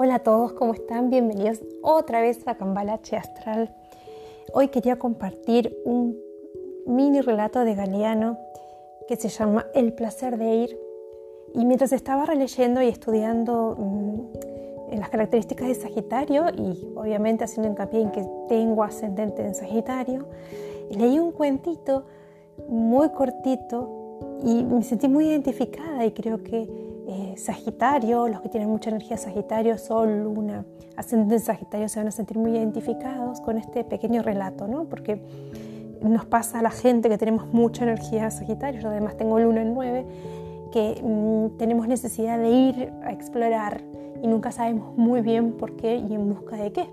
Hola a todos, ¿cómo están? Bienvenidos otra vez a Cambalache Astral. Hoy quería compartir un mini relato de Galeano que se llama El placer de ir. Y mientras estaba releyendo y estudiando mm, las características de Sagitario y obviamente haciendo hincapié en que tengo ascendente en Sagitario, leí un cuentito muy cortito y me sentí muy identificada y creo que eh, Sagitario, los que tienen mucha energía Sagitario, Sol, Luna, ascendente Sagitario se van a sentir muy identificados con este pequeño relato, ¿no? Porque nos pasa a la gente que tenemos mucha energía Sagitario, yo además tengo Luna en 9, que mm, tenemos necesidad de ir a explorar y nunca sabemos muy bien por qué y en busca de qué,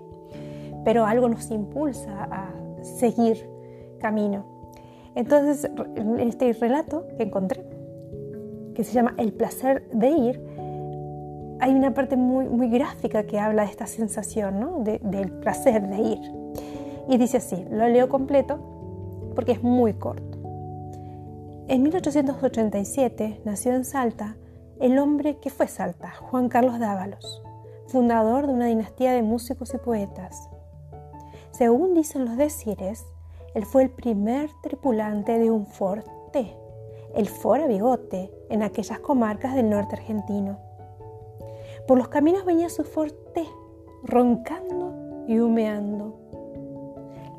pero algo nos impulsa a seguir camino. Entonces, en este relato que encontré, que se llama El placer de ir, hay una parte muy, muy gráfica que habla de esta sensación, ¿no? del placer de ir. Y dice así, lo leo completo porque es muy corto. En 1887 nació en Salta el hombre que fue Salta, Juan Carlos Dávalos, fundador de una dinastía de músicos y poetas. Según dicen los decires, él fue el primer tripulante de un Ford T, el Ford Bigote, en aquellas comarcas del norte argentino. Por los caminos venía su forte, roncando y humeando.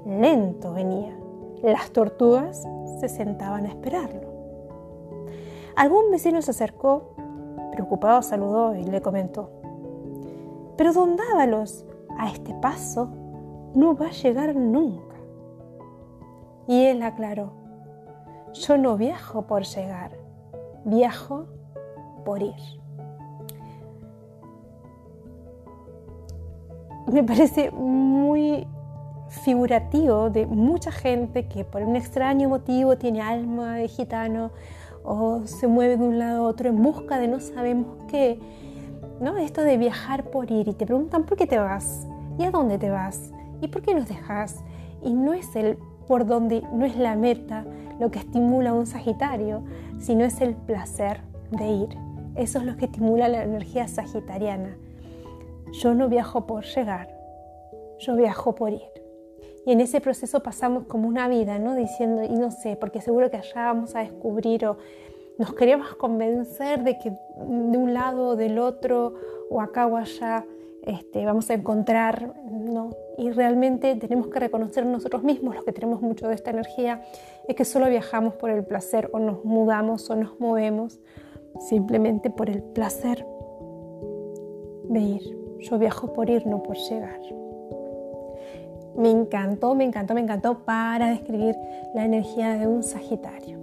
Lento venía. Las tortugas se sentaban a esperarlo. Algún vecino se acercó, preocupado saludó y le comentó, pero don Dávalos, a este paso no va a llegar nunca. Y él aclaró, yo no viajo por llegar, viajo por ir. Me parece muy figurativo de mucha gente que por un extraño motivo tiene alma de gitano o se mueve de un lado a otro en busca de no sabemos qué. ¿no? Esto de viajar por ir y te preguntan por qué te vas y a dónde te vas y por qué nos dejas. Y no es el por dónde, no es la meta, lo que estimula un Sagitario, sino es el placer de ir. Eso es lo que estimula la energía sagitariana. Yo no viajo por llegar, yo viajo por ir. Y en ese proceso pasamos como una vida, ¿no? Diciendo, y no sé, porque seguro que allá vamos a descubrir o nos queremos convencer de que de un lado o del otro, o acá o allá, este, vamos a encontrar, ¿no? Y realmente tenemos que reconocer nosotros mismos, los que tenemos mucho de esta energía, es que solo viajamos por el placer o nos mudamos o nos movemos simplemente por el placer de ir. Yo viajo por ir, no por llegar. Me encantó, me encantó, me encantó para describir la energía de un Sagitario.